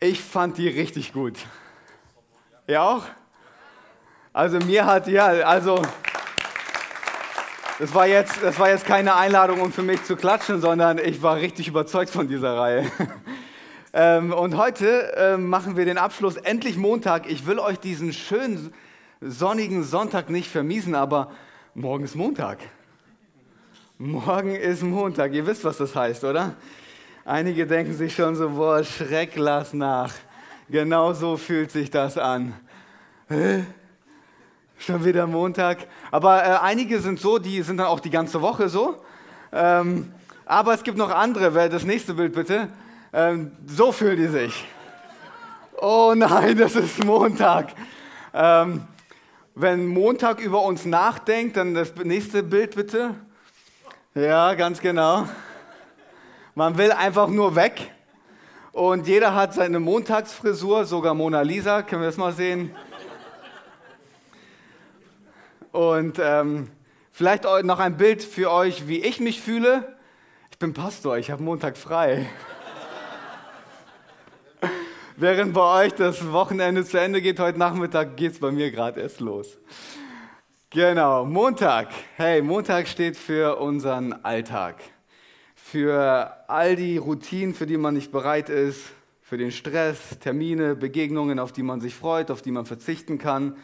Ich fand die richtig gut. Ihr auch? Also mir hat, ja, also das war, jetzt, das war jetzt keine Einladung, um für mich zu klatschen, sondern ich war richtig überzeugt von dieser Reihe. Ähm, und heute ähm, machen wir den Abschluss, endlich Montag. Ich will euch diesen schönen sonnigen Sonntag nicht vermiesen, aber morgen ist Montag. Morgen ist Montag. Ihr wisst, was das heißt, oder? Einige denken sich schon so, boah, Schreck, lass nach. Genau so fühlt sich das an. Schon wieder Montag. Aber äh, einige sind so, die sind dann auch die ganze Woche so. Ähm, aber es gibt noch andere. Das nächste Bild bitte. Ähm, so fühlen die sich. Oh nein, das ist Montag. Ähm, wenn Montag über uns nachdenkt, dann das nächste Bild bitte. Ja, ganz genau. Man will einfach nur weg. Und jeder hat seine Montagsfrisur, sogar Mona Lisa, können wir das mal sehen? Und ähm, vielleicht noch ein Bild für euch, wie ich mich fühle. Ich bin Pastor, ich habe Montag frei. Während bei euch das Wochenende zu Ende geht, heute Nachmittag geht es bei mir gerade erst los. Genau, Montag. Hey, Montag steht für unseren Alltag für all die Routinen, für die man nicht bereit ist, für den Stress, Termine, Begegnungen, auf die man sich freut, auf die man verzichten kann,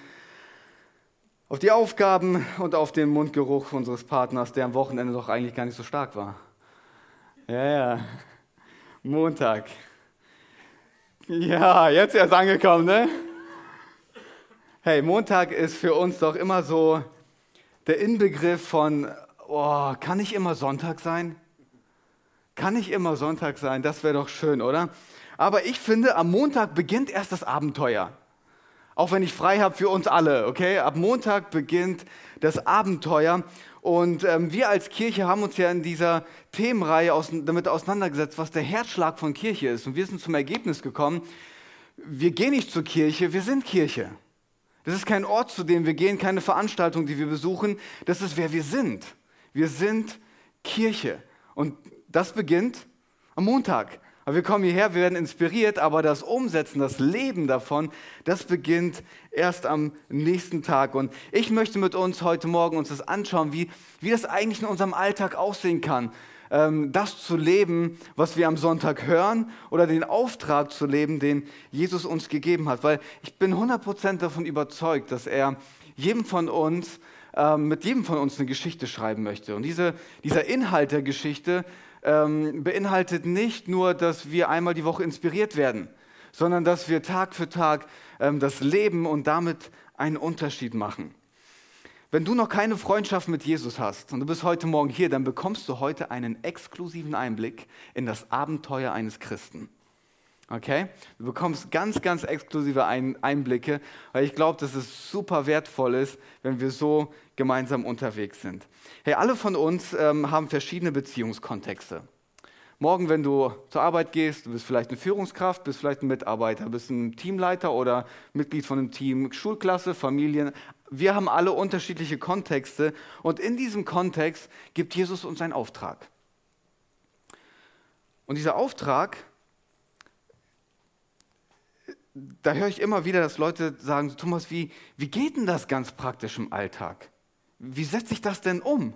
auf die Aufgaben und auf den Mundgeruch unseres Partners, der am Wochenende doch eigentlich gar nicht so stark war. Ja, ja. Montag. Ja, jetzt erst angekommen, ne? Hey, Montag ist für uns doch immer so der Inbegriff von, oh, kann ich immer Sonntag sein? Kann nicht immer Sonntag sein, das wäre doch schön, oder? Aber ich finde, am Montag beginnt erst das Abenteuer. Auch wenn ich frei habe für uns alle, okay? Ab Montag beginnt das Abenteuer. Und ähm, wir als Kirche haben uns ja in dieser Themenreihe aus, damit auseinandergesetzt, was der Herzschlag von Kirche ist. Und wir sind zum Ergebnis gekommen, wir gehen nicht zur Kirche, wir sind Kirche. Das ist kein Ort, zu dem wir gehen, keine Veranstaltung, die wir besuchen. Das ist, wer wir sind. Wir sind Kirche. Und das beginnt am Montag. Aber wir kommen hierher, wir werden inspiriert, aber das Umsetzen, das Leben davon, das beginnt erst am nächsten Tag. Und ich möchte mit uns heute Morgen uns das anschauen, wie, wie das eigentlich in unserem Alltag aussehen kann. Ähm, das zu leben, was wir am Sonntag hören oder den Auftrag zu leben, den Jesus uns gegeben hat. Weil ich bin 100% davon überzeugt, dass er jedem von uns, ähm, mit jedem von uns eine Geschichte schreiben möchte. Und diese, dieser Inhalt der Geschichte, ähm, beinhaltet nicht nur, dass wir einmal die Woche inspiriert werden, sondern dass wir Tag für Tag ähm, das Leben und damit einen Unterschied machen. Wenn du noch keine Freundschaft mit Jesus hast und du bist heute Morgen hier, dann bekommst du heute einen exklusiven Einblick in das Abenteuer eines Christen. Okay? Du bekommst ganz, ganz exklusive Einblicke, weil ich glaube, dass es super wertvoll ist, wenn wir so gemeinsam unterwegs sind. Hey, alle von uns ähm, haben verschiedene Beziehungskontexte. Morgen, wenn du zur Arbeit gehst, du bist vielleicht eine Führungskraft, bist vielleicht ein Mitarbeiter, bist ein Teamleiter oder Mitglied von einem Team, Schulklasse, Familien. Wir haben alle unterschiedliche Kontexte und in diesem Kontext gibt Jesus uns einen Auftrag. Und dieser Auftrag da höre ich immer wieder, dass Leute sagen, Thomas, wie, wie geht denn das ganz praktisch im Alltag? Wie setze ich das denn um?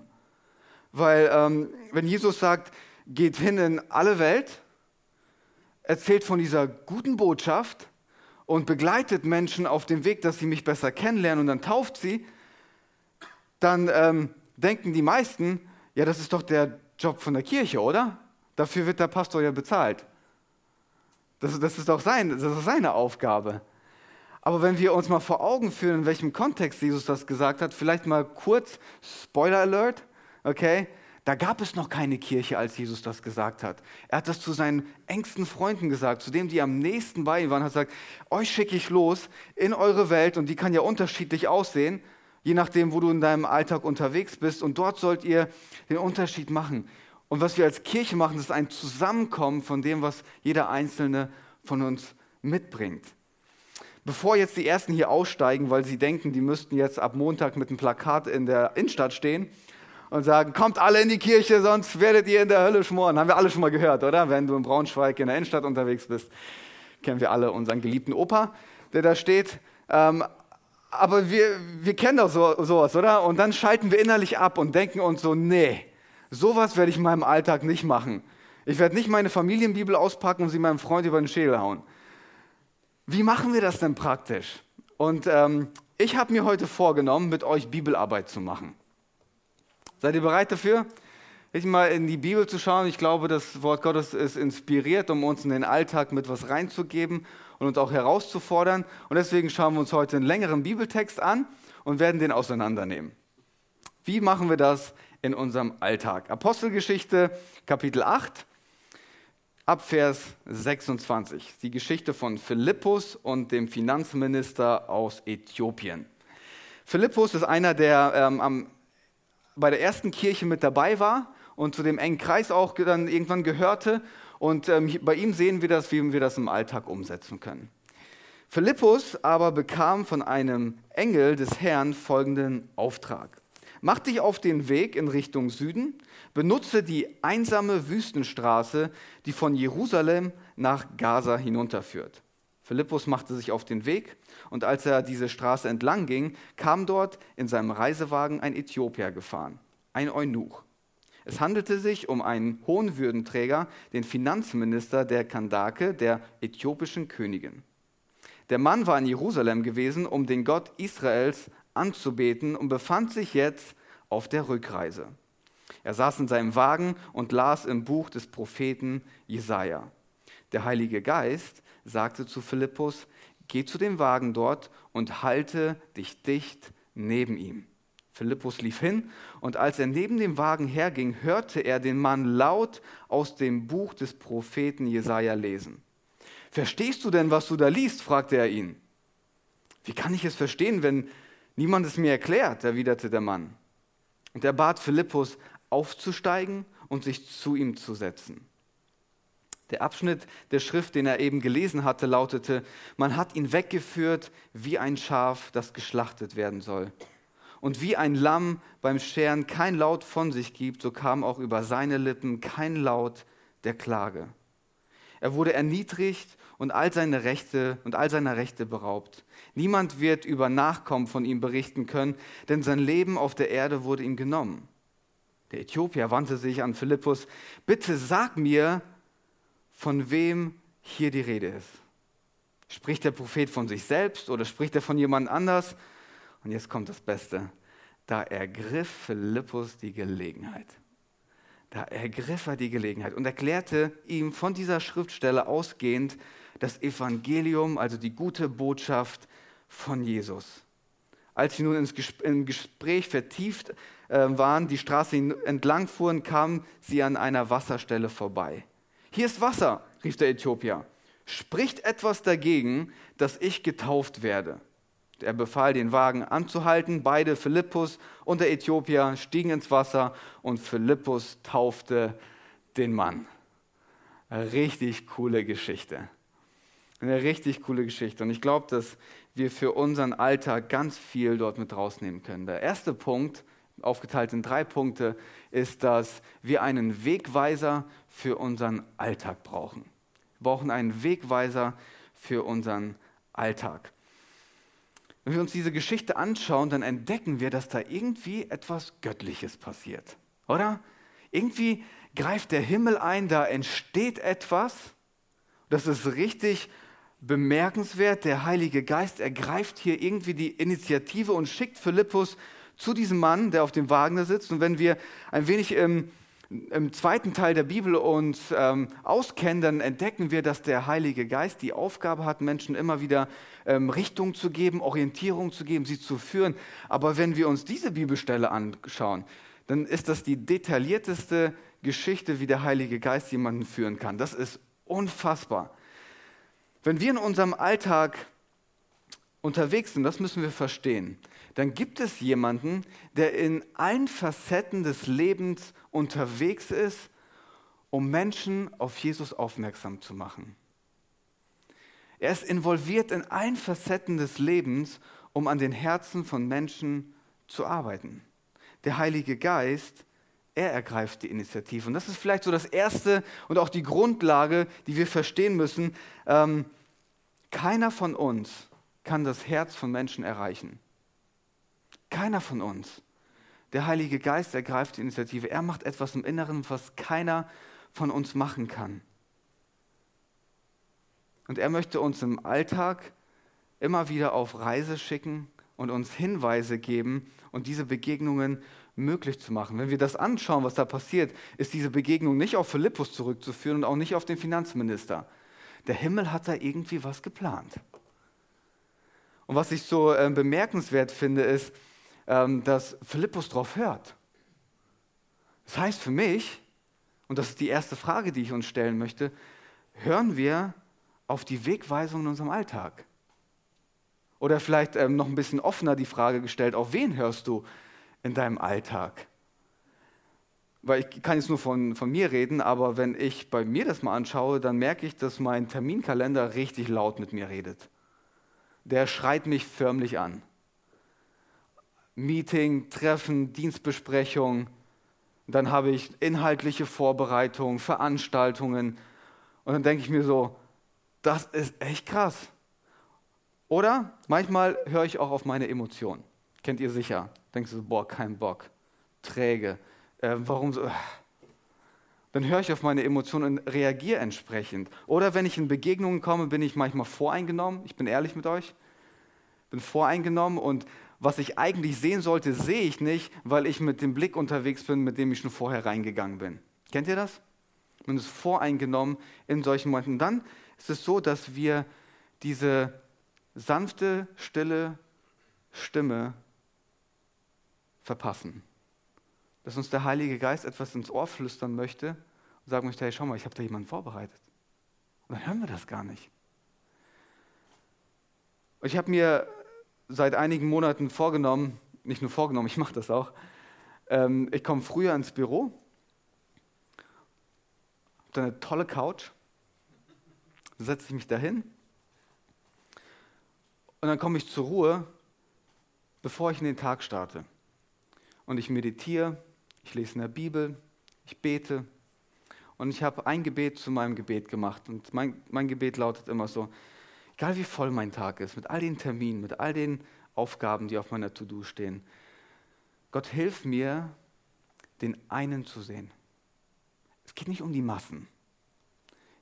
Weil ähm, wenn Jesus sagt, geht hin in alle Welt, erzählt von dieser guten Botschaft und begleitet Menschen auf dem Weg, dass sie mich besser kennenlernen und dann tauft sie, dann ähm, denken die meisten, ja, das ist doch der Job von der Kirche, oder? Dafür wird der Pastor ja bezahlt. Das, das, ist doch sein, das ist seine Aufgabe. Aber wenn wir uns mal vor Augen führen, in welchem Kontext Jesus das gesagt hat, vielleicht mal kurz Spoiler Alert, okay? Da gab es noch keine Kirche, als Jesus das gesagt hat. Er hat das zu seinen engsten Freunden gesagt, zu denen, die am nächsten bei ihm waren, hat gesagt, euch schicke ich los in eure Welt und die kann ja unterschiedlich aussehen, je nachdem, wo du in deinem Alltag unterwegs bist und dort sollt ihr den Unterschied machen. Und was wir als Kirche machen, ist ein Zusammenkommen von dem, was jeder Einzelne von uns mitbringt. Bevor jetzt die Ersten hier aussteigen, weil sie denken, die müssten jetzt ab Montag mit einem Plakat in der Innenstadt stehen und sagen, kommt alle in die Kirche, sonst werdet ihr in der Hölle schmoren. Haben wir alle schon mal gehört, oder? Wenn du in Braunschweig in der Innenstadt unterwegs bist, kennen wir alle unseren geliebten Opa, der da steht. Ähm, aber wir, wir kennen doch so, sowas, oder? Und dann schalten wir innerlich ab und denken uns so, nee, sowas werde ich in meinem Alltag nicht machen. Ich werde nicht meine Familienbibel auspacken und sie meinem Freund über den Schädel hauen. Wie machen wir das denn praktisch? Und ähm, ich habe mir heute vorgenommen, mit euch Bibelarbeit zu machen. Seid ihr bereit dafür? Ich mal in die Bibel zu schauen. Ich glaube, das Wort Gottes ist inspiriert, um uns in den Alltag mit was reinzugeben und uns auch herauszufordern. Und deswegen schauen wir uns heute einen längeren Bibeltext an und werden den auseinandernehmen. Wie machen wir das in unserem Alltag? Apostelgeschichte Kapitel 8 ab Vers 26. Die Geschichte von Philippus und dem Finanzminister aus Äthiopien. Philippus ist einer, der ähm, am, bei der ersten Kirche mit dabei war und zu dem engen Kreis auch dann irgendwann gehörte und ähm, bei ihm sehen wir das, wie wir das im Alltag umsetzen können. Philippus aber bekam von einem Engel des Herrn folgenden Auftrag. Mach dich auf den Weg in Richtung Süden, benutze die einsame Wüstenstraße, die von Jerusalem nach Gaza hinunterführt. Philippus machte sich auf den Weg und als er diese Straße entlang ging, kam dort in seinem Reisewagen ein Äthiopier gefahren, ein Eunuch. Es handelte sich um einen hohen Würdenträger, den Finanzminister der Kandake, der äthiopischen Königin. Der Mann war in Jerusalem gewesen, um den Gott Israels anzubeten und befand sich jetzt auf der Rückreise. Er saß in seinem Wagen und las im Buch des Propheten Jesaja. Der Heilige Geist sagte zu Philippus: Geh zu dem Wagen dort und halte dich dicht neben ihm. Philippus lief hin und als er neben dem Wagen herging, hörte er den Mann laut aus dem Buch des Propheten Jesaja lesen. Verstehst du denn, was du da liest? fragte er ihn. Wie kann ich es verstehen, wenn niemand es mir erklärt? erwiderte der Mann. Und er bat Philippus, aufzusteigen und sich zu ihm zu setzen. Der Abschnitt der Schrift, den er eben gelesen hatte, lautete, man hat ihn weggeführt wie ein Schaf, das geschlachtet werden soll. Und wie ein Lamm beim Scheren kein Laut von sich gibt, so kam auch über seine Lippen kein Laut der Klage. Er wurde erniedrigt und all seine Rechte und all seiner Rechte beraubt. Niemand wird über Nachkommen von ihm berichten können, denn sein Leben auf der Erde wurde ihm genommen. Der Äthiopier wandte sich an Philippus, bitte sag mir, von wem hier die Rede ist. Spricht der Prophet von sich selbst oder spricht er von jemand anders? Und jetzt kommt das Beste. Da ergriff Philippus die Gelegenheit. Da ergriff er die Gelegenheit und erklärte ihm von dieser Schriftstelle ausgehend das Evangelium, also die gute Botschaft von Jesus. Als sie nun ins Gespräch vertieft äh, waren, die Straße entlang fuhren, kamen sie an einer Wasserstelle vorbei. Hier ist Wasser, rief der Äthiopier. Spricht etwas dagegen, dass ich getauft werde? Er befahl, den Wagen anzuhalten. Beide, Philippus und der Äthiopier, stiegen ins Wasser und Philippus taufte den Mann. Richtig coole Geschichte. Eine richtig coole Geschichte. Und ich glaube, dass wir für unseren Alltag ganz viel dort mit rausnehmen können. Der erste Punkt, aufgeteilt in drei Punkte, ist, dass wir einen Wegweiser für unseren Alltag brauchen. Wir brauchen einen Wegweiser für unseren Alltag. Wenn wir uns diese Geschichte anschauen, dann entdecken wir, dass da irgendwie etwas Göttliches passiert. Oder? Irgendwie greift der Himmel ein, da entsteht etwas. Das ist richtig bemerkenswert. Der Heilige Geist ergreift hier irgendwie die Initiative und schickt Philippus zu diesem Mann, der auf dem Wagen sitzt. Und wenn wir ein wenig im im zweiten Teil der Bibel uns ähm, auskennen, dann entdecken wir, dass der Heilige Geist die Aufgabe hat, Menschen immer wieder ähm, Richtung zu geben, Orientierung zu geben, sie zu führen. Aber wenn wir uns diese Bibelstelle anschauen, dann ist das die detaillierteste Geschichte, wie der Heilige Geist jemanden führen kann. Das ist unfassbar. Wenn wir in unserem Alltag unterwegs sind, das müssen wir verstehen, dann gibt es jemanden, der in allen Facetten des Lebens unterwegs ist, um Menschen auf Jesus aufmerksam zu machen. Er ist involviert in allen Facetten des Lebens, um an den Herzen von Menschen zu arbeiten. Der Heilige Geist, er ergreift die Initiative. Und das ist vielleicht so das Erste und auch die Grundlage, die wir verstehen müssen. Ähm, keiner von uns kann das Herz von Menschen erreichen. Keiner von uns. Der Heilige Geist ergreift die Initiative. Er macht etwas im Inneren, was keiner von uns machen kann. Und er möchte uns im Alltag immer wieder auf Reise schicken und uns Hinweise geben und diese Begegnungen möglich zu machen. Wenn wir das anschauen, was da passiert, ist diese Begegnung nicht auf Philippus zurückzuführen und auch nicht auf den Finanzminister. Der Himmel hat da irgendwie was geplant. Und was ich so äh, bemerkenswert finde, ist, ähm, dass Philippus darauf hört. Das heißt für mich, und das ist die erste Frage, die ich uns stellen möchte, hören wir auf die Wegweisung in unserem Alltag? Oder vielleicht ähm, noch ein bisschen offener die Frage gestellt, auf wen hörst du in deinem Alltag? Weil ich kann jetzt nur von, von mir reden, aber wenn ich bei mir das mal anschaue, dann merke ich, dass mein Terminkalender richtig laut mit mir redet. Der schreit mich förmlich an. Meeting, Treffen, Dienstbesprechung, dann habe ich inhaltliche Vorbereitungen, Veranstaltungen und dann denke ich mir so, das ist echt krass. Oder manchmal höre ich auch auf meine Emotionen. Kennt ihr sicher. Denkst du, boah, kein Bock, träge, äh, warum so? Dann höre ich auf meine Emotionen und reagiere entsprechend. Oder wenn ich in Begegnungen komme, bin ich manchmal voreingenommen. Ich bin ehrlich mit euch. Bin voreingenommen und was ich eigentlich sehen sollte, sehe ich nicht, weil ich mit dem Blick unterwegs bin, mit dem ich schon vorher reingegangen bin. Kennt ihr das? Man ist voreingenommen in solchen Momenten. Dann ist es so, dass wir diese sanfte, stille Stimme verpassen. Dass uns der Heilige Geist etwas ins Ohr flüstern möchte und sagen möchte, hey, schau mal, ich habe da jemanden vorbereitet. Und dann hören wir das gar nicht. Ich habe mir seit einigen Monaten vorgenommen, nicht nur vorgenommen, ich mache das auch, ähm, ich komme früher ins Büro, habe eine tolle Couch, setze ich mich dahin und dann komme ich zur Ruhe, bevor ich in den Tag starte. Und ich meditiere, ich lese in der Bibel, ich bete. Und ich habe ein Gebet zu meinem Gebet gemacht. Und mein, mein Gebet lautet immer so, egal wie voll mein Tag ist, mit all den Terminen, mit all den Aufgaben, die auf meiner To-Do stehen, Gott hilf mir, den einen zu sehen. Es geht nicht um die Massen.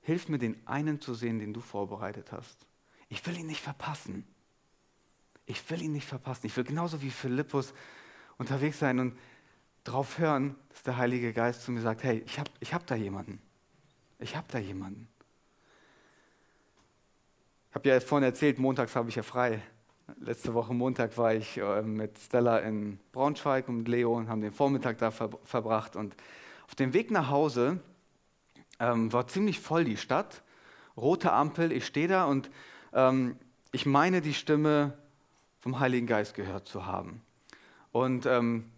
Hilf mir, den einen zu sehen, den du vorbereitet hast. Ich will ihn nicht verpassen. Ich will ihn nicht verpassen. Ich will genauso wie Philippus unterwegs sein und darauf hören, dass der Heilige Geist zu mir sagt, hey, ich habe ich hab da jemanden. Ich habe da jemanden. Ich habe ja vorhin erzählt, montags habe ich ja frei. Letzte Woche Montag war ich äh, mit Stella in Braunschweig und Leo und haben den Vormittag da ver verbracht. Und auf dem Weg nach Hause ähm, war ziemlich voll die Stadt. Rote Ampel, ich stehe da und ähm, ich meine die Stimme vom Heiligen Geist gehört zu haben. Und ähm,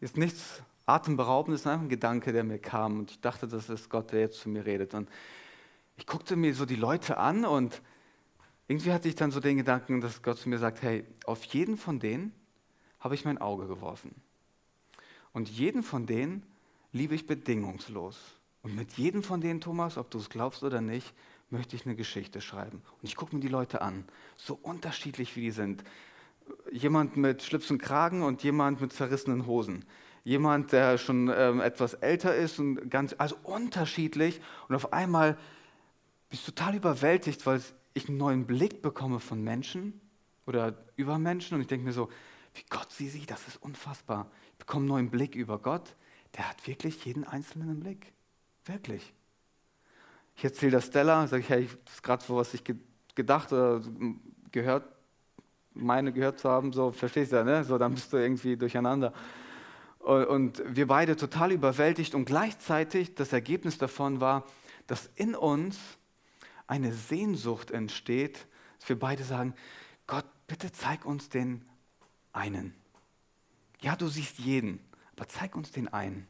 ist nichts Atemberaubendes, einfach ein Gedanke, der mir kam. Und ich dachte, das ist Gott, der jetzt zu mir redet. Und ich guckte mir so die Leute an und irgendwie hatte ich dann so den Gedanken, dass Gott zu mir sagt, hey, auf jeden von denen habe ich mein Auge geworfen. Und jeden von denen liebe ich bedingungslos. Und mit jedem von denen, Thomas, ob du es glaubst oder nicht, möchte ich eine Geschichte schreiben. Und ich gucke mir die Leute an, so unterschiedlich wie die sind jemand mit Schlips und Kragen und jemand mit zerrissenen Hosen. Jemand, der schon ähm, etwas älter ist und ganz, also unterschiedlich. Und auf einmal bist du total überwältigt, weil ich einen neuen Blick bekomme von Menschen oder über Menschen. Und ich denke mir so, wie Gott sie sieht, das ist unfassbar. Ich bekomme einen neuen Blick über Gott. Der hat wirklich jeden Einzelnen im Blick. Wirklich. Ich erzähle das Stella, sage ich, hey, das ist gerade so, was ich gedacht oder gehört meine gehört zu haben, so verstehst du ne? So, dann bist du irgendwie durcheinander. Und wir beide total überwältigt und gleichzeitig das Ergebnis davon war, dass in uns eine Sehnsucht entsteht, dass wir beide sagen, Gott, bitte zeig uns den einen. Ja, du siehst jeden, aber zeig uns den einen.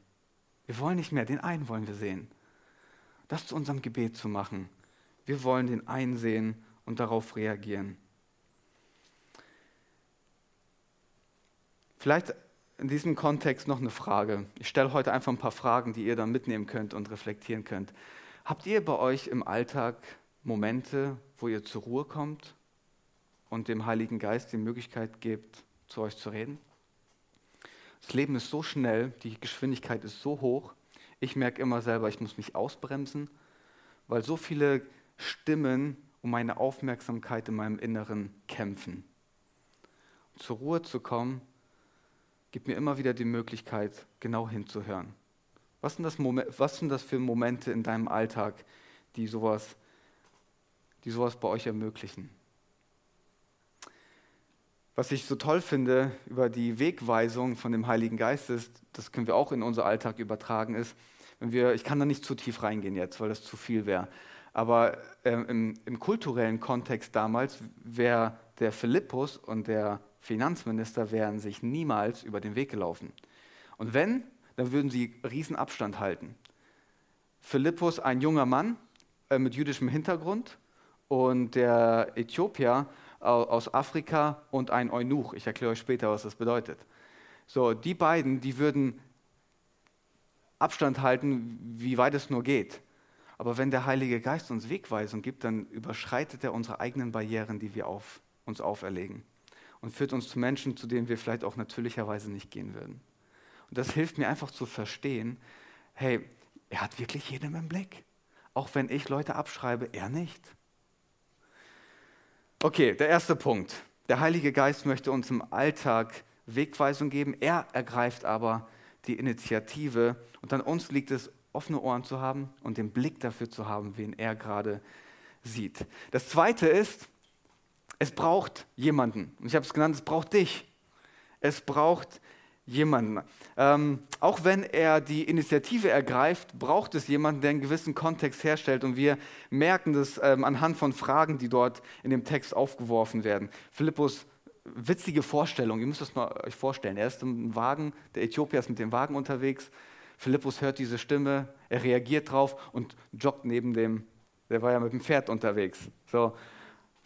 Wir wollen nicht mehr, den einen wollen wir sehen. Das zu unserem Gebet zu machen. Wir wollen den einen sehen und darauf reagieren. Vielleicht in diesem Kontext noch eine Frage. Ich stelle heute einfach ein paar Fragen, die ihr dann mitnehmen könnt und reflektieren könnt. Habt ihr bei euch im Alltag Momente, wo ihr zur Ruhe kommt und dem Heiligen Geist die Möglichkeit gebt, zu euch zu reden? Das Leben ist so schnell, die Geschwindigkeit ist so hoch. Ich merke immer selber, ich muss mich ausbremsen, weil so viele Stimmen um meine Aufmerksamkeit in meinem Inneren kämpfen. Zur Ruhe zu kommen gibt mir immer wieder die Möglichkeit, genau hinzuhören. Was sind das, was sind das für Momente in deinem Alltag, die sowas, die sowas bei euch ermöglichen? Was ich so toll finde über die Wegweisung von dem Heiligen Geist ist, das können wir auch in unser Alltag übertragen, ist, wenn wir, ich kann da nicht zu tief reingehen jetzt, weil das zu viel wäre, aber äh, im, im kulturellen Kontext damals wäre der Philippus und der Finanzminister wären sich niemals über den Weg gelaufen. Und wenn, dann würden sie riesen Abstand halten. Philippus, ein junger Mann äh, mit jüdischem Hintergrund und der Äthiopier aus Afrika und ein Eunuch. Ich erkläre euch später, was das bedeutet. So, die beiden, die würden Abstand halten, wie weit es nur geht. Aber wenn der Heilige Geist uns Wegweisung gibt, dann überschreitet er unsere eigenen Barrieren, die wir auf, uns auferlegen und führt uns zu Menschen, zu denen wir vielleicht auch natürlicherweise nicht gehen würden. Und das hilft mir einfach zu verstehen, hey, er hat wirklich jeden im Blick. Auch wenn ich Leute abschreibe, er nicht. Okay, der erste Punkt. Der Heilige Geist möchte uns im Alltag Wegweisung geben. Er ergreift aber die Initiative. Und an uns liegt es, offene Ohren zu haben und den Blick dafür zu haben, wen er gerade sieht. Das zweite ist, es braucht jemanden. Ich habe es genannt, es braucht dich. Es braucht jemanden. Ähm, auch wenn er die Initiative ergreift, braucht es jemanden, der einen gewissen Kontext herstellt. Und wir merken das ähm, anhand von Fragen, die dort in dem Text aufgeworfen werden. Philippus, witzige Vorstellung, ihr müsst es mal euch vorstellen. Er ist im Wagen, der Äthiopier ist mit dem Wagen unterwegs. Philippus hört diese Stimme, er reagiert drauf und joggt neben dem, der war ja mit dem Pferd unterwegs. So,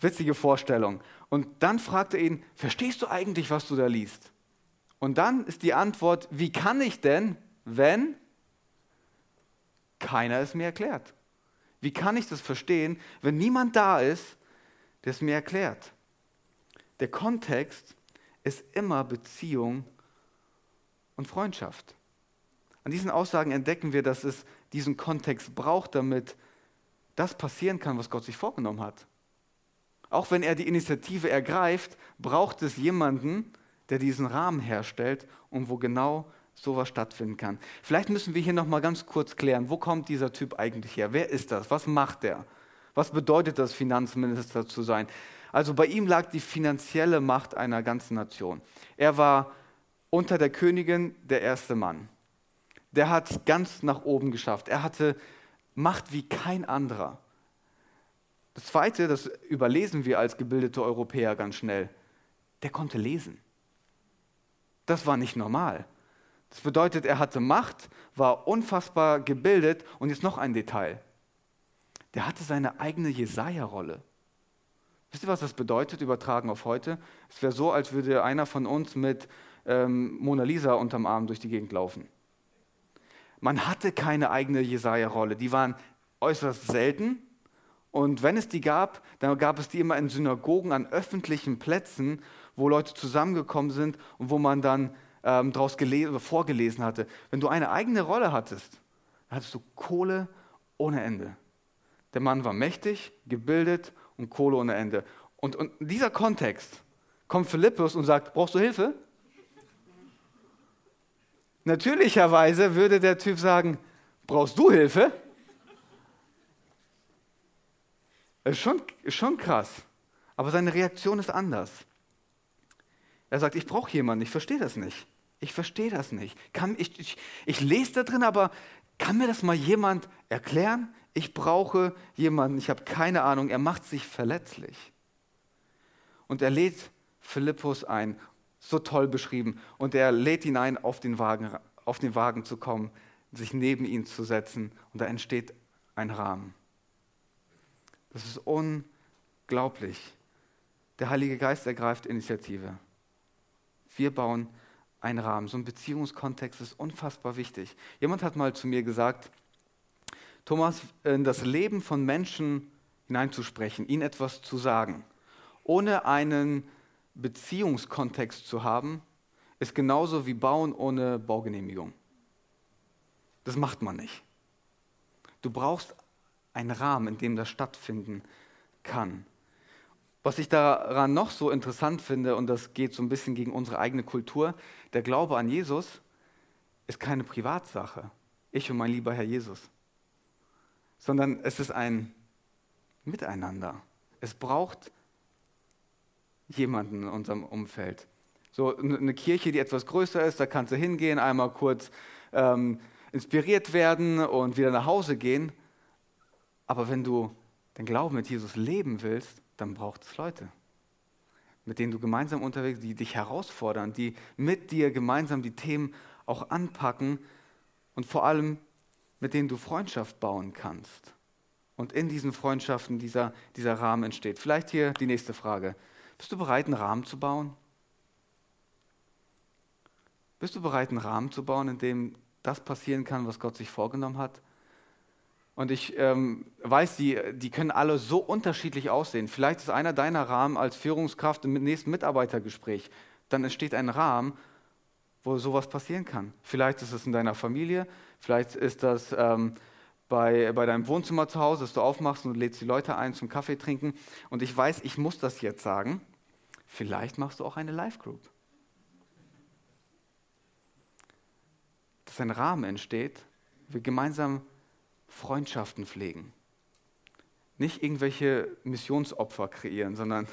Witzige Vorstellung. Und dann fragt er ihn, verstehst du eigentlich, was du da liest? Und dann ist die Antwort, wie kann ich denn, wenn keiner es mir erklärt? Wie kann ich das verstehen, wenn niemand da ist, der es mir erklärt? Der Kontext ist immer Beziehung und Freundschaft. An diesen Aussagen entdecken wir, dass es diesen Kontext braucht, damit das passieren kann, was Gott sich vorgenommen hat. Auch wenn er die Initiative ergreift, braucht es jemanden, der diesen Rahmen herstellt und wo genau sowas stattfinden kann. Vielleicht müssen wir hier noch mal ganz kurz klären, wo kommt dieser Typ eigentlich her? Wer ist das? Was macht er? Was bedeutet das, Finanzminister zu sein? Also bei ihm lag die finanzielle Macht einer ganzen Nation. Er war unter der Königin der erste Mann. Der hat ganz nach oben geschafft. Er hatte Macht wie kein anderer. Das Zweite, das überlesen wir als gebildete Europäer ganz schnell, der konnte lesen. Das war nicht normal. Das bedeutet, er hatte Macht, war unfassbar gebildet und jetzt noch ein Detail. Der hatte seine eigene Jesaja-Rolle. Wisst ihr, was das bedeutet, übertragen auf heute? Es wäre so, als würde einer von uns mit ähm, Mona Lisa unterm Arm durch die Gegend laufen. Man hatte keine eigene Jesaja-Rolle. Die waren äußerst selten und wenn es die gab, dann gab es die immer in Synagogen an öffentlichen Plätzen, wo Leute zusammengekommen sind und wo man dann ähm, daraus vorgelesen hatte. Wenn du eine eigene Rolle hattest, dann hattest du Kohle ohne Ende. Der Mann war mächtig, gebildet und Kohle ohne Ende. Und, und in dieser Kontext kommt Philippus und sagt, brauchst du Hilfe? Natürlicherweise würde der Typ sagen, brauchst du Hilfe? Ist schon, ist schon krass. Aber seine Reaktion ist anders. Er sagt, ich brauche jemanden, ich verstehe das nicht. Ich verstehe das nicht. Kann, ich, ich, ich lese da drin, aber kann mir das mal jemand erklären? Ich brauche jemanden, ich habe keine Ahnung, er macht sich verletzlich. Und er lädt Philippus ein, so toll beschrieben, und er lädt ihn ein, auf den Wagen, auf den Wagen zu kommen, sich neben ihn zu setzen, und da entsteht ein Rahmen. Das ist unglaublich. Der Heilige Geist ergreift Initiative. Wir bauen einen Rahmen. So ein Beziehungskontext ist unfassbar wichtig. Jemand hat mal zu mir gesagt, Thomas, in das Leben von Menschen hineinzusprechen, ihnen etwas zu sagen, ohne einen Beziehungskontext zu haben, ist genauso wie Bauen ohne Baugenehmigung. Das macht man nicht. Du brauchst einen Rahmen, in dem das stattfinden kann. Was ich daran noch so interessant finde, und das geht so ein bisschen gegen unsere eigene Kultur, der Glaube an Jesus ist keine Privatsache. Ich und mein lieber Herr Jesus. Sondern es ist ein Miteinander. Es braucht jemanden in unserem Umfeld. So eine Kirche, die etwas größer ist, da kannst du hingehen, einmal kurz ähm, inspiriert werden und wieder nach Hause gehen. Aber wenn du den Glauben mit Jesus leben willst, dann braucht es Leute, mit denen du gemeinsam unterwegs, die dich herausfordern, die mit dir gemeinsam die Themen auch anpacken und vor allem mit denen du Freundschaft bauen kannst. Und in diesen Freundschaften dieser, dieser Rahmen entsteht. Vielleicht hier die nächste Frage. Bist du bereit, einen Rahmen zu bauen? Bist du bereit, einen Rahmen zu bauen, in dem das passieren kann, was Gott sich vorgenommen hat? Und ich ähm, weiß, die, die können alle so unterschiedlich aussehen. Vielleicht ist einer deiner Rahmen als Führungskraft im nächsten Mitarbeitergespräch. Dann entsteht ein Rahmen, wo sowas passieren kann. Vielleicht ist es in deiner Familie, vielleicht ist das ähm, bei, bei deinem Wohnzimmer zu Hause, dass du aufmachst und lädst die Leute ein zum Kaffee trinken. Und ich weiß, ich muss das jetzt sagen. Vielleicht machst du auch eine Live-Group. Dass ein Rahmen entsteht, wir gemeinsam Freundschaften pflegen. Nicht irgendwelche Missionsopfer kreieren, sondern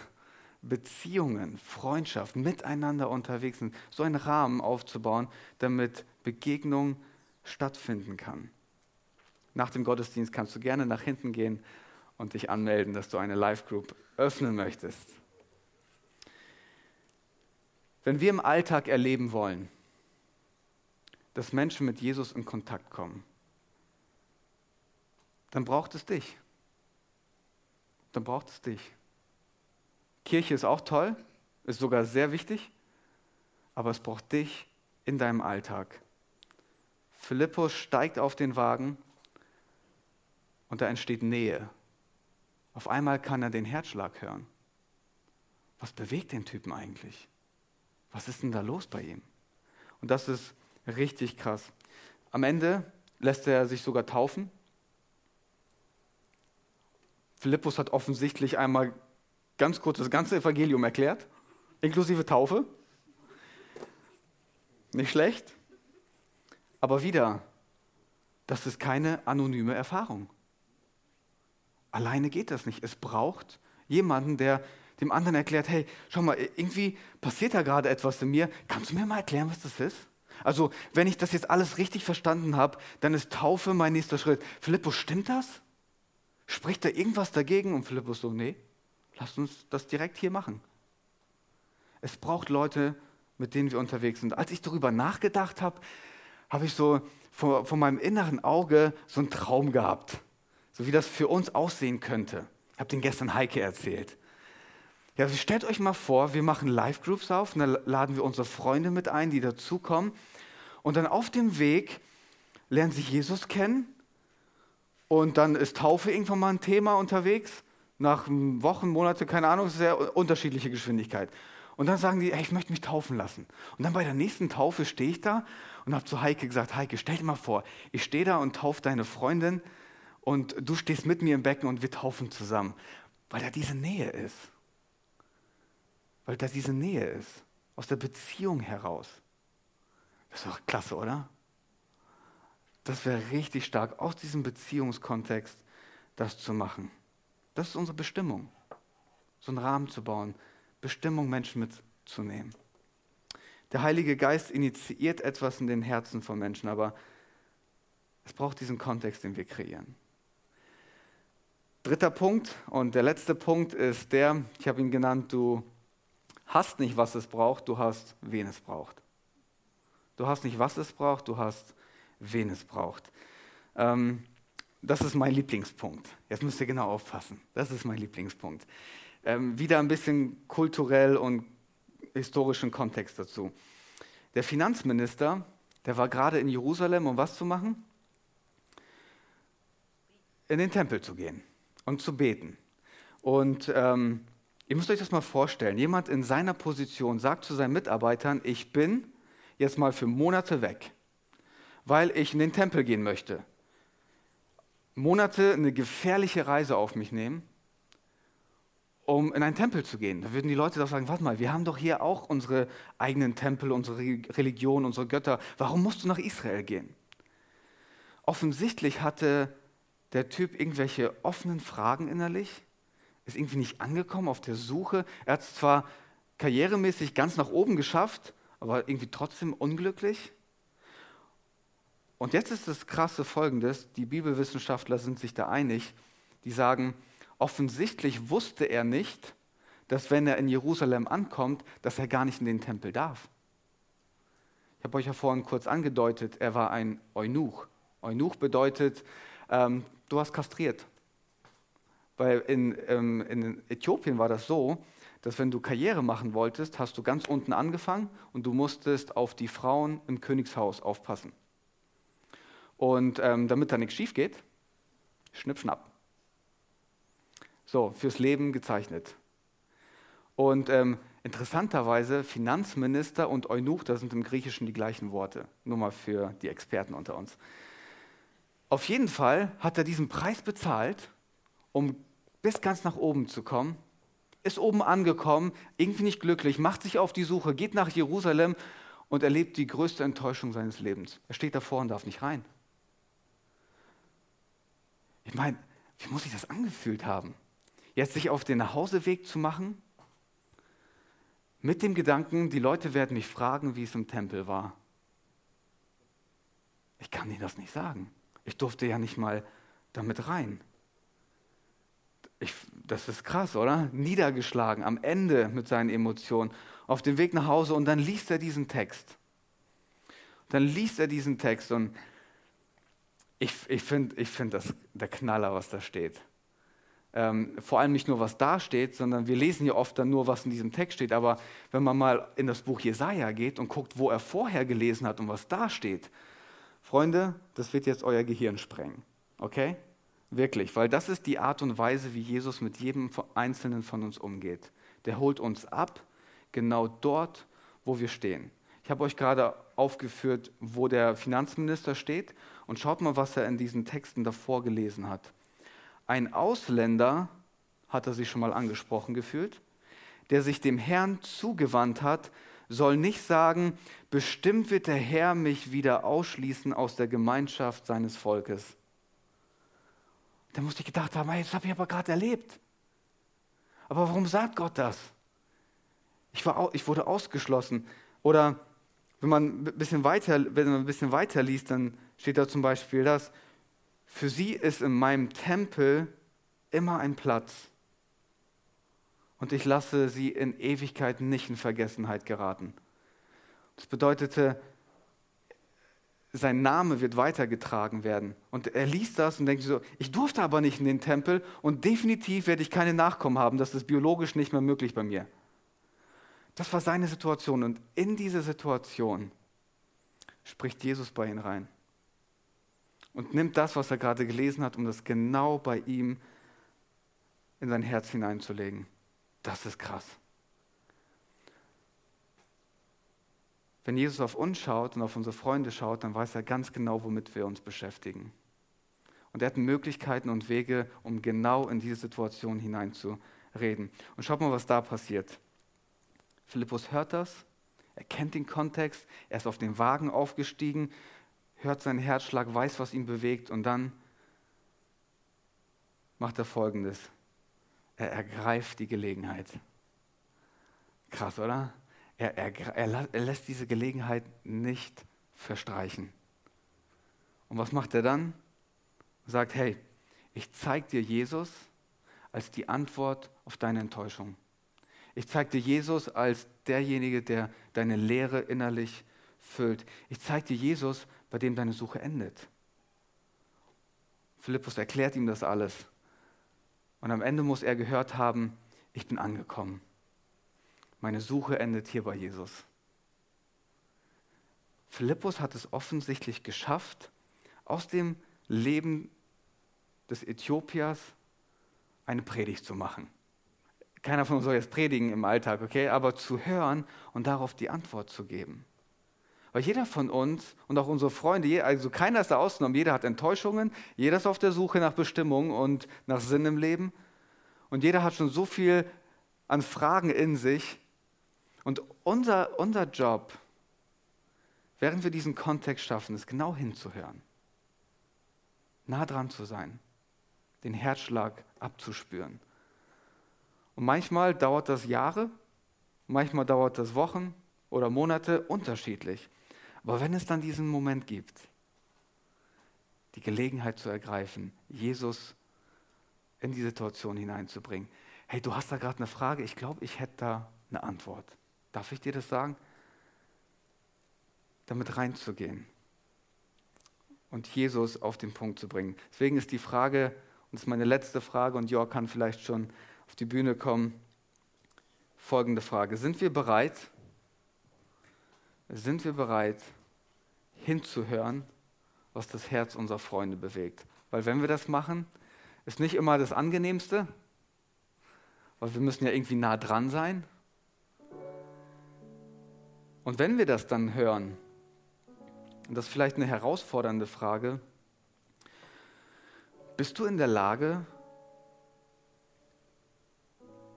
Beziehungen, Freundschaften, miteinander unterwegs sind, so einen Rahmen aufzubauen, damit Begegnung stattfinden kann. Nach dem Gottesdienst kannst du gerne nach hinten gehen und dich anmelden, dass du eine Live-Group öffnen möchtest. Wenn wir im Alltag erleben wollen, dass Menschen mit Jesus in Kontakt kommen, dann braucht es dich. Dann braucht es dich. Kirche ist auch toll, ist sogar sehr wichtig, aber es braucht dich in deinem Alltag. Philippus steigt auf den Wagen und da entsteht Nähe. Auf einmal kann er den Herzschlag hören. Was bewegt den Typen eigentlich? Was ist denn da los bei ihm? Und das ist richtig krass. Am Ende lässt er sich sogar taufen Philippus hat offensichtlich einmal ganz kurz das ganze Evangelium erklärt, inklusive Taufe. Nicht schlecht. Aber wieder, das ist keine anonyme Erfahrung. Alleine geht das nicht. Es braucht jemanden, der dem anderen erklärt, hey, schau mal, irgendwie passiert da gerade etwas in mir. Kannst du mir mal erklären, was das ist? Also, wenn ich das jetzt alles richtig verstanden habe, dann ist Taufe mein nächster Schritt. Philippus, stimmt das? Spricht da irgendwas dagegen? Und Philippus so, nee, lasst uns das direkt hier machen. Es braucht Leute, mit denen wir unterwegs sind. Als ich darüber nachgedacht habe, habe ich so vor, vor meinem inneren Auge so einen Traum gehabt, so wie das für uns aussehen könnte. Ich habe den gestern Heike erzählt. Ja, also stellt euch mal vor, wir machen Live-Groups auf und dann laden wir unsere Freunde mit ein, die dazukommen. Und dann auf dem Weg lernen sie Jesus kennen und dann ist Taufe irgendwann mal ein Thema unterwegs. Nach Wochen, Monate, keine Ahnung, sehr unterschiedliche Geschwindigkeit. Und dann sagen die, hey, ich möchte mich taufen lassen. Und dann bei der nächsten Taufe stehe ich da und habe zu Heike gesagt, Heike, stell dir mal vor, ich stehe da und taufe deine Freundin und du stehst mit mir im Becken und wir taufen zusammen. Weil da diese Nähe ist. Weil da diese Nähe ist. Aus der Beziehung heraus. Das ist doch klasse, oder? Das wäre richtig stark, aus diesem Beziehungskontext das zu machen. Das ist unsere Bestimmung, so einen Rahmen zu bauen, Bestimmung Menschen mitzunehmen. Der Heilige Geist initiiert etwas in den Herzen von Menschen, aber es braucht diesen Kontext, den wir kreieren. Dritter Punkt und der letzte Punkt ist der, ich habe ihn genannt, du hast nicht, was es braucht, du hast, wen es braucht. Du hast nicht, was es braucht, du hast, wen es braucht. Ähm, das ist mein Lieblingspunkt. Jetzt müsst ihr genau aufpassen. Das ist mein Lieblingspunkt. Ähm, wieder ein bisschen kulturell und historischen Kontext dazu. Der Finanzminister, der war gerade in Jerusalem, um was zu machen? In den Tempel zu gehen und zu beten. Und ähm, ihr müsst euch das mal vorstellen. Jemand in seiner Position sagt zu seinen Mitarbeitern, ich bin jetzt mal für Monate weg, weil ich in den Tempel gehen möchte. Monate eine gefährliche Reise auf mich nehmen, um in einen Tempel zu gehen. Da würden die Leute doch sagen, warte mal, wir haben doch hier auch unsere eigenen Tempel, unsere Religion, unsere Götter. Warum musst du nach Israel gehen? Offensichtlich hatte der Typ irgendwelche offenen Fragen innerlich, ist irgendwie nicht angekommen auf der Suche. Er hat es zwar karrieremäßig ganz nach oben geschafft, aber irgendwie trotzdem unglücklich. Und jetzt ist das krasse Folgendes, die Bibelwissenschaftler sind sich da einig, die sagen, offensichtlich wusste er nicht, dass wenn er in Jerusalem ankommt, dass er gar nicht in den Tempel darf. Ich habe euch ja vorhin kurz angedeutet, er war ein Eunuch. Eunuch bedeutet, ähm, du warst kastriert. Weil in, ähm, in Äthiopien war das so, dass wenn du Karriere machen wolltest, hast du ganz unten angefangen und du musstest auf die Frauen im Königshaus aufpassen. Und ähm, damit da nichts schief geht, schnipp, schnapp. So, fürs Leben gezeichnet. Und ähm, interessanterweise, Finanzminister und Eunuch, das sind im Griechischen die gleichen Worte. Nur mal für die Experten unter uns. Auf jeden Fall hat er diesen Preis bezahlt, um bis ganz nach oben zu kommen, ist oben angekommen, irgendwie nicht glücklich, macht sich auf die Suche, geht nach Jerusalem und erlebt die größte Enttäuschung seines Lebens. Er steht davor und darf nicht rein. Ich meine, wie muss sich das angefühlt haben? Jetzt sich auf den Nachhauseweg zu machen, mit dem Gedanken, die Leute werden mich fragen, wie es im Tempel war. Ich kann ihnen das nicht sagen. Ich durfte ja nicht mal damit rein. Ich, das ist krass, oder? Niedergeschlagen, am Ende mit seinen Emotionen, auf dem Weg nach Hause und dann liest er diesen Text. Dann liest er diesen Text und ich, ich finde ich find das der Knaller, was da steht. Ähm, vor allem nicht nur, was da steht, sondern wir lesen ja oft dann nur, was in diesem Text steht. Aber wenn man mal in das Buch Jesaja geht und guckt, wo er vorher gelesen hat und was da steht, Freunde, das wird jetzt euer Gehirn sprengen. Okay? Wirklich, weil das ist die Art und Weise, wie Jesus mit jedem Einzelnen von uns umgeht. Der holt uns ab, genau dort, wo wir stehen. Ich habe euch gerade aufgeführt, wo der Finanzminister steht und schaut mal, was er in diesen Texten davor gelesen hat. Ein Ausländer, hat er sich schon mal angesprochen gefühlt, der sich dem Herrn zugewandt hat, soll nicht sagen, bestimmt wird der Herr mich wieder ausschließen aus der Gemeinschaft seines Volkes. Da musste ich gedacht haben, hey, das habe ich aber gerade erlebt. Aber warum sagt Gott das? Ich, war, ich wurde ausgeschlossen. Oder wenn man ein bisschen weiter, wenn man ein bisschen weiter liest, dann steht da zum Beispiel das, für sie ist in meinem Tempel immer ein Platz. Und ich lasse sie in Ewigkeit nicht in Vergessenheit geraten. Das bedeutete, sein Name wird weitergetragen werden. Und er liest das und denkt so, ich durfte aber nicht in den Tempel und definitiv werde ich keine Nachkommen haben. Das ist biologisch nicht mehr möglich bei mir. Das war seine Situation und in diese Situation spricht Jesus bei ihm rein und nimmt das, was er gerade gelesen hat, um das genau bei ihm in sein Herz hineinzulegen. Das ist krass. Wenn Jesus auf uns schaut und auf unsere Freunde schaut, dann weiß er ganz genau, womit wir uns beschäftigen. Und er hat Möglichkeiten und Wege, um genau in diese Situation hineinzureden. Und schaut mal, was da passiert. Philippus hört das, er kennt den Kontext, er ist auf den Wagen aufgestiegen, hört seinen Herzschlag, weiß, was ihn bewegt und dann macht er Folgendes. Er ergreift die Gelegenheit. Krass, oder? er, er, er, er lässt diese Gelegenheit nicht verstreichen. Und was macht er dann? Er sagt, hey, ich zeige dir Jesus als die Antwort auf deine Enttäuschung. Ich zeige dir Jesus als derjenige, der deine Lehre innerlich füllt. Ich zeige dir Jesus, bei dem deine Suche endet. Philippus erklärt ihm das alles. Und am Ende muss er gehört haben, ich bin angekommen. Meine Suche endet hier bei Jesus. Philippus hat es offensichtlich geschafft, aus dem Leben des Äthiopiers eine Predigt zu machen. Keiner von uns soll jetzt predigen im Alltag, okay? Aber zu hören und darauf die Antwort zu geben. Weil jeder von uns und auch unsere Freunde, also keiner ist da ausgenommen, jeder hat Enttäuschungen, jeder ist auf der Suche nach Bestimmung und nach Sinn im Leben. Und jeder hat schon so viel an Fragen in sich. Und unser, unser Job, während wir diesen Kontext schaffen, ist genau hinzuhören. Nah dran zu sein, den Herzschlag abzuspüren und manchmal dauert das Jahre, manchmal dauert das Wochen oder Monate unterschiedlich. Aber wenn es dann diesen Moment gibt, die Gelegenheit zu ergreifen, Jesus in die Situation hineinzubringen. Hey, du hast da gerade eine Frage, ich glaube, ich hätte da eine Antwort. Darf ich dir das sagen? Damit reinzugehen und Jesus auf den Punkt zu bringen. Deswegen ist die Frage, und das ist meine letzte Frage, und Jörg kann vielleicht schon auf die Bühne kommen. Folgende Frage. Sind wir bereit, sind wir bereit, hinzuhören, was das Herz unserer Freunde bewegt? Weil wenn wir das machen, ist nicht immer das Angenehmste, weil wir müssen ja irgendwie nah dran sein. Und wenn wir das dann hören, und das ist vielleicht eine herausfordernde Frage, bist du in der Lage,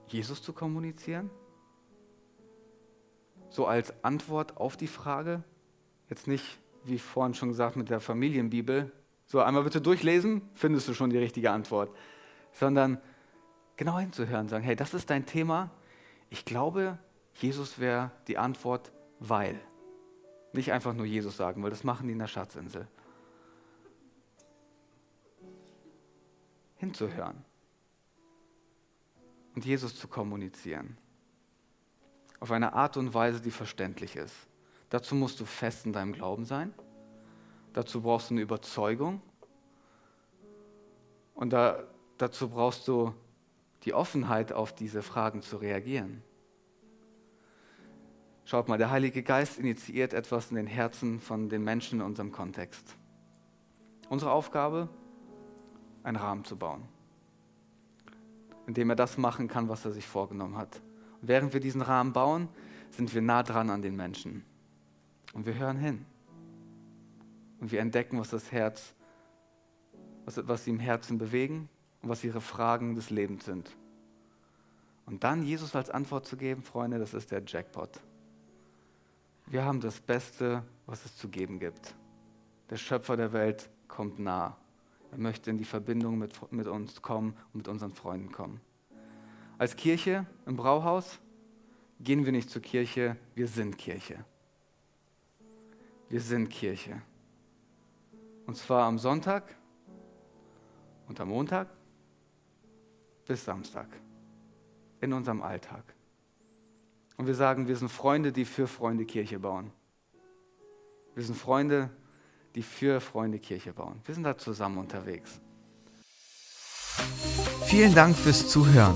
Jesus zu kommunizieren? So als Antwort auf die Frage, jetzt nicht, wie vorhin schon gesagt, mit der Familienbibel, so einmal bitte durchlesen, findest du schon die richtige Antwort, sondern genau hinzuhören, sagen, hey, das ist dein Thema, ich glaube, Jesus wäre die Antwort, weil. Nicht einfach nur Jesus sagen, weil das machen die in der Schatzinsel. Hinzuhören und Jesus zu kommunizieren. Auf eine Art und Weise, die verständlich ist. Dazu musst du fest in deinem Glauben sein. Dazu brauchst du eine Überzeugung. Und da, dazu brauchst du die Offenheit, auf diese Fragen zu reagieren. Schaut mal, der Heilige Geist initiiert etwas in den Herzen von den Menschen in unserem Kontext. Unsere Aufgabe, einen Rahmen zu bauen indem er das machen kann, was er sich vorgenommen hat. Während wir diesen Rahmen bauen, sind wir nah dran an den Menschen. Und wir hören hin. Und wir entdecken, was das Herz, was, was sie im Herzen bewegen und was ihre Fragen des Lebens sind. Und dann Jesus als Antwort zu geben, Freunde, das ist der Jackpot. Wir haben das Beste, was es zu geben gibt. Der Schöpfer der Welt kommt nah. Er möchte in die Verbindung mit, mit uns kommen und mit unseren Freunden kommen. Als Kirche im Brauhaus gehen wir nicht zur Kirche, wir sind Kirche. Wir sind Kirche. Und zwar am Sonntag und am Montag bis Samstag in unserem Alltag. Und wir sagen, wir sind Freunde, die für Freunde Kirche bauen. Wir sind Freunde, die für Freunde Kirche bauen. Wir sind da zusammen unterwegs. Vielen Dank fürs Zuhören.